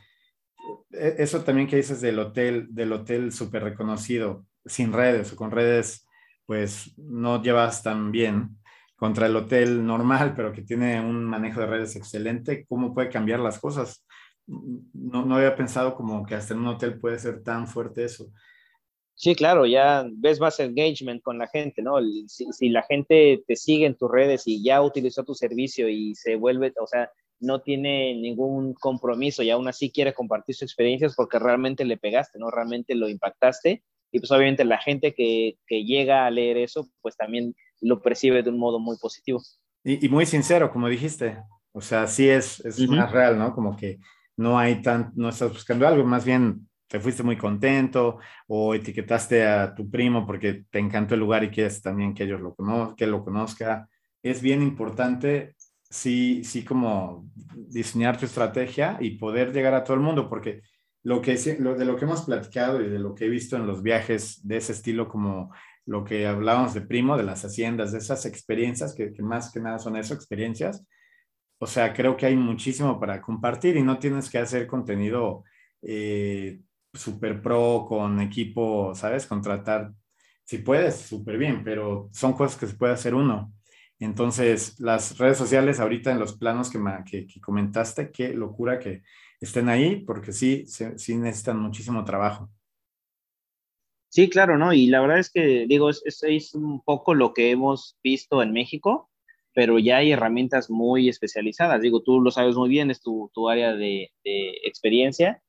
e, eso también que dices del hotel, del hotel súper reconocido, sin redes o con redes, pues no llevas tan bien contra el hotel normal, pero que tiene un manejo de redes excelente, ¿cómo puede cambiar las cosas? No, no había pensado como que hasta en un hotel puede ser tan fuerte eso. Sí, claro, ya ves más engagement con la gente, ¿no? Si, la gente te sigue en tus redes y ya utilizó tu servicio y se vuelve, o sea, no tiene ningún compromiso y aún así quiere compartir sus experiencias porque realmente le pegaste, ¿no? Realmente lo impactaste. Y pues obviamente la gente que, que llega a leer eso, pues también lo percibe de un modo muy positivo. Y, muy sincero, como dijiste. O sea, sí es, es más real, ¿no? Como que no hay tan, no estás buscando algo, más bien te fuiste muy contento o etiquetaste a tu primo porque te encantó el lugar y quieres también que ellos lo que lo conozca. Es bien importante sí, sí como diseñar tu estrategia y poder llegar a todo el mundo, porque lo que, lo, de lo que hemos platicado y de lo que he visto en los viajes de ese estilo, como lo que hablábamos de Primo, de las haciendas, de esas experiencias, que, más que nada son eso, experiencias, o sea, creo que hay muchísimo para compartir y no tienes que hacer contenido eh, super pro con equipo, ¿sabes? Contratar, si puedes, súper bien, pero son cosas que se puede hacer uno. Entonces, las redes sociales ahorita en los planos que, que, comentaste, qué locura que estén ahí, porque sí, sí necesitan muchísimo trabajo. Sí, claro, ¿no? Y la verdad es que, digo, es, es, un poco lo que hemos visto en México, pero ya hay herramientas muy especializadas. Digo, tú lo sabes muy bien, es tu, tu área de, experiencia.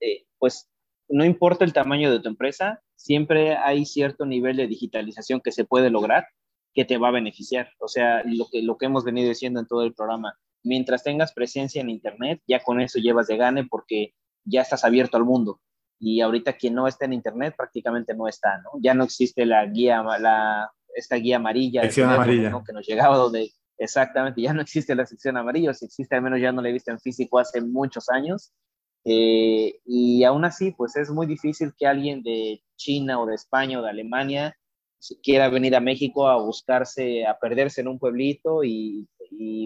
Eh, pues no importa el tamaño de tu empresa, siempre hay cierto nivel de digitalización que se puede lograr que te va a beneficiar. O sea, lo que, lo que hemos venido diciendo en todo el programa, mientras tengas presencia en Internet, ya con eso llevas de gane porque ya estás abierto al mundo. Y ahorita quien no está en Internet prácticamente no está, ¿no? Ya no existe la guía, la, esta guía amarilla, amarilla. que nos llegaba donde exactamente ya no existe la sección amarilla, si existe al menos ya no la he visto en físico hace muchos años. Eh, y aún así, pues es muy difícil que alguien de China o de España o de Alemania quiera venir a México a buscarse, a perderse en un pueblito y,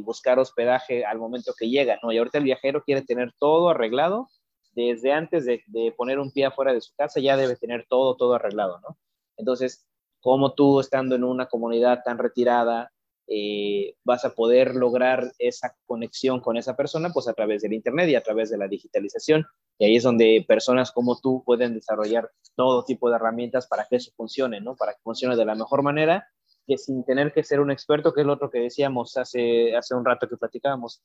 buscar hospedaje al momento que llega, ¿no? Y ahorita el viajero quiere tener todo arreglado, desde antes de, poner un pie afuera de su casa ya debe tener todo, todo arreglado, ¿no? Entonces, como tú estando en una comunidad tan retirada, eh, vas a poder lograr esa conexión con esa persona pues a través del Internet y a través de la digitalización. Y ahí es donde personas como tú pueden desarrollar todo tipo de herramientas para que eso funcione, ¿no? Para que funcione de la mejor manera, que sin tener que ser un experto, que es lo otro que decíamos hace, hace un rato que platicábamos.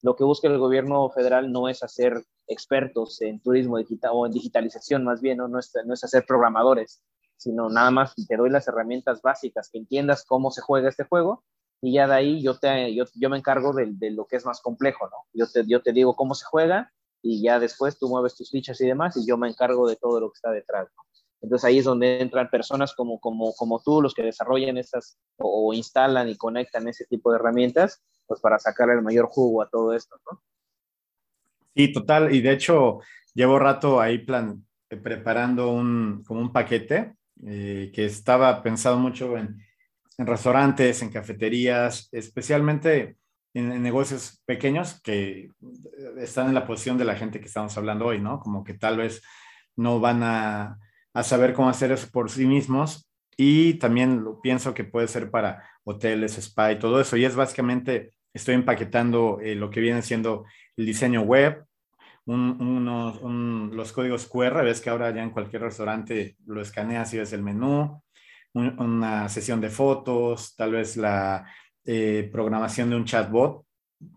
Lo que busca el gobierno federal no es hacer expertos en turismo digital o en digitalización más bien. No, es, no es hacer programadores, sino nada más te doy las herramientas básicas, que entiendas cómo se juega este juego y ya de ahí yo, te, yo, yo me encargo de, de, lo que es más complejo, ¿no? Yo te, yo te digo cómo se juega y ya después tú mueves tus fichas y demás y yo me encargo de todo lo que está detrás, ¿no? Entonces ahí es donde entran personas como, como, como tú, los que desarrollan estas o, instalan y conectan ese tipo de herramientas, pues para sacarle el mayor jugo a todo esto, ¿no? Sí, total. Y de hecho, llevo rato ahí plan, eh, preparando un, como un paquete eh, que estaba pensado mucho en restaurantes, en cafeterías, especialmente en, negocios pequeños que están en la posición de la gente que estamos hablando hoy, ¿no? Como que tal vez no van a, saber cómo hacer eso por sí mismos. Y también lo pienso que puede ser para hoteles, spa y todo eso. Y es básicamente, estoy empaquetando eh, lo que viene siendo el diseño web, los códigos QR, ves que ahora ya en cualquier restaurante lo escaneas y ves el menú, una sesión de fotos, tal vez la eh, programación de un chatbot.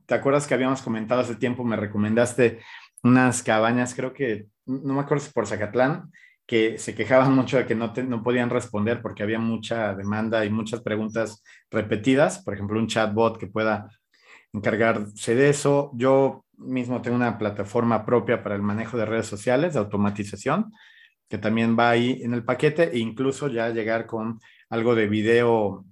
¿Te acuerdas que habíamos comentado hace tiempo, me recomendaste unas cabañas, creo que, no me acuerdo si por Zacatlán, que se quejaban mucho de que no, no podían responder porque había mucha demanda y muchas preguntas repetidas. Por ejemplo, un chatbot que pueda encargarse de eso. Yo mismo tengo una plataforma propia para el manejo de redes sociales, de automatización, que también va ahí en el paquete e incluso ya llegar con algo de video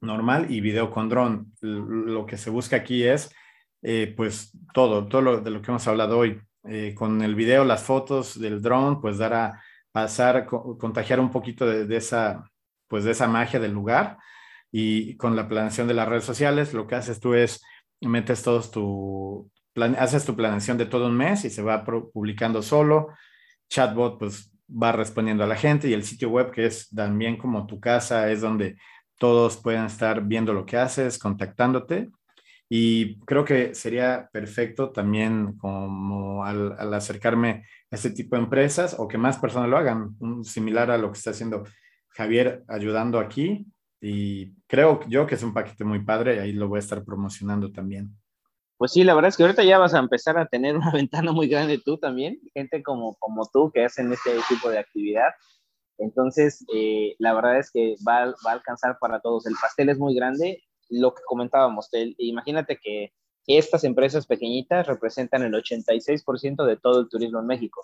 normal y video con dron. Lo que se busca aquí es, eh, pues, todo, todo lo, de lo que hemos hablado hoy. Eh, con el video, las fotos del dron, pues dar a pasar, contagiar un poquito de, esa, pues, de esa magia del lugar. Y con la planeación de las redes sociales, lo que haces tú es, metes todos tu, haces tu planeación de todo un mes y se va publicando solo. Chatbot, pues va respondiendo a la gente y el sitio web que es también como tu casa, es donde todos pueden estar viendo lo que haces, contactándote. Y creo que sería perfecto también como al, acercarme a este tipo de empresas o que más personas lo hagan, similar a lo que está haciendo Javier ayudando aquí. Y creo yo que es un paquete muy padre y ahí lo voy a estar promocionando también. Pues sí, la verdad es que ahorita ya vas a empezar a tener una ventana muy grande tú también, gente como, como tú que hacen este tipo de actividad. Entonces, eh, la verdad es que va, va, a alcanzar para todos. El pastel es muy grande. Lo que comentábamos, imagínate que estas empresas pequeñitas representan el 86% de todo el turismo en México.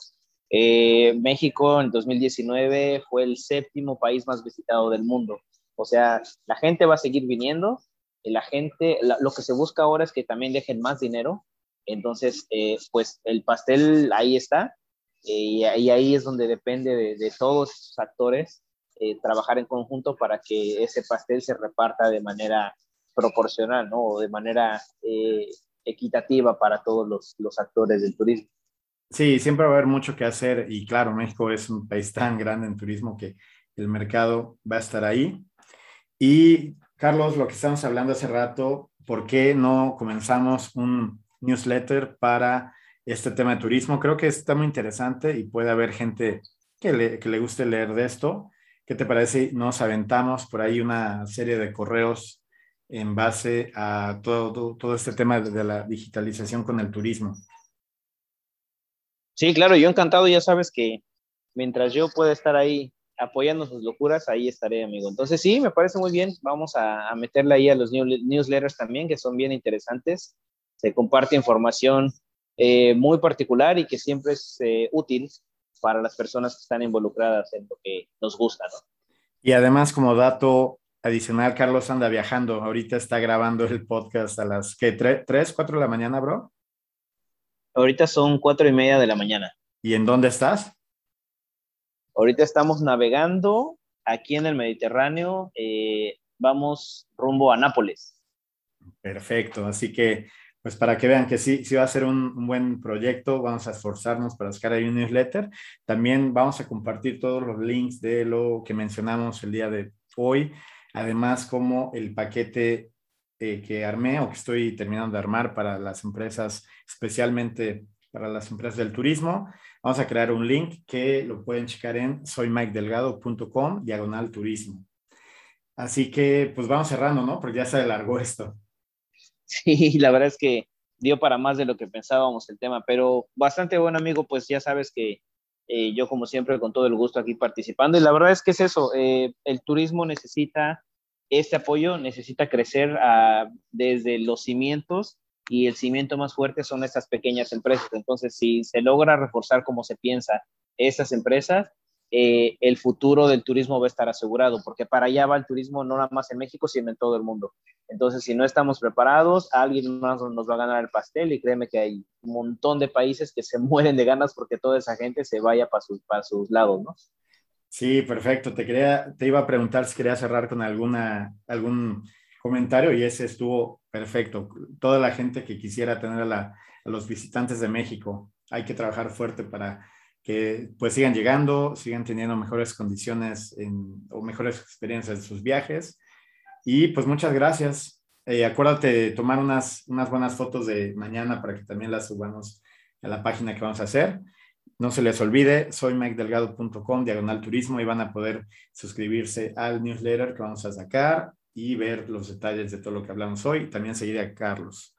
Eh, México en 2019 fue el séptimo país más visitado del mundo. O sea, la gente va a seguir viniendo. La gente, lo que se busca ahora es que también dejen más dinero. Entonces, eh, pues el pastel ahí está. Eh, y ahí es donde depende de, todos esos actores trabajar en conjunto para que ese pastel se reparta de manera proporcional, ¿no? O de manera eh, equitativa para todos los, los, actores del turismo. Sí, siempre va a haber mucho que hacer y claro, México es un país tan grande en turismo que el mercado va a estar ahí. Y Carlos, lo que estamos hablando hace rato, ¿por qué no comenzamos un newsletter para este tema de turismo? Creo que está muy interesante y puede haber gente que le, que le guste leer de esto. ¿Qué te parece? Nos aventamos por ahí una serie de correos en base a todo, todo, este tema de, la digitalización con el turismo. Sí, claro, yo encantado, ya sabes que mientras yo pueda estar ahí apoyando sus locuras, ahí estaré, amigo. Entonces, sí, me parece muy bien. Vamos a, a meterle ahí a los newsletters también, que son bien interesantes. Se comparte información eh, muy particular y que siempre es eh, útil para las personas que están involucradas en lo que nos gusta, ¿no? Y además, como dato adicional, Carlos anda viajando. Ahorita está grabando el podcast a las, ¿qué? ¿Tres, cuatro de la mañana, bro? Ahorita son cuatro y media de la mañana. ¿Y en dónde estás? Ahorita estamos navegando aquí en el Mediterráneo. Eh, vamos rumbo a Nápoles. Perfecto. Así que, pues para que vean que sí, sí va a ser un, buen proyecto, vamos a esforzarnos para sacar ahí un newsletter. También vamos a compartir todos los links de lo que mencionamos el día de hoy Además, como el paquete eh, que armé o que estoy terminando de armar para las empresas, especialmente para las empresas del turismo, vamos a crear un link que lo pueden checar en soymikedelgado.com, diagonal turismo. Así que, pues vamos cerrando, ¿no? Porque ya se alargó esto. Sí, la verdad es que dio para más de lo que pensábamos el tema, pero bastante bueno, amigo, pues ya sabes que eh, yo como siempre con todo el gusto aquí participando. Y la verdad es que es eso, eh, el turismo necesita este apoyo, necesita crecer ah, desde los cimientos y el cimiento más fuerte son estas pequeñas empresas. Entonces, si se logra reforzar como se piensa estas empresas, eh, el futuro del turismo va a estar asegurado, porque para allá va el turismo no nada más en México, sino en todo el mundo. Entonces, si no estamos preparados, alguien más nos va a ganar el pastel y créeme que hay un montón de países que se mueren de ganas porque toda esa gente se vaya para sus, para sus lados, ¿no? Sí, perfecto. Te, quería, te iba a preguntar si quería cerrar con alguna, algún comentario y ese estuvo perfecto. Toda la gente que quisiera tener a, la, los visitantes de México, hay que trabajar fuerte para que pues sigan llegando, sigan teniendo mejores condiciones o mejores experiencias en sus viajes. Y pues muchas gracias. Eh, acuérdate de tomar unas, unas buenas fotos de mañana para que también las subamos a la página que vamos a hacer. No se les olvide, soy mikedelgado.com, diagonal turismo, y van a poder suscribirse al newsletter que vamos a sacar y ver los detalles de todo lo que hablamos hoy. También seguir a Carlos.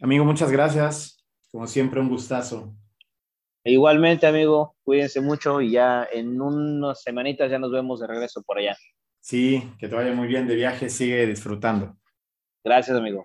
Amigo, muchas gracias. Como siempre, un gustazo. Igualmente, amigo, cuídense mucho y ya en unas semanitas ya nos vemos de regreso por allá. Sí, que te vaya muy bien de viaje, sigue disfrutando. Gracias, amigo.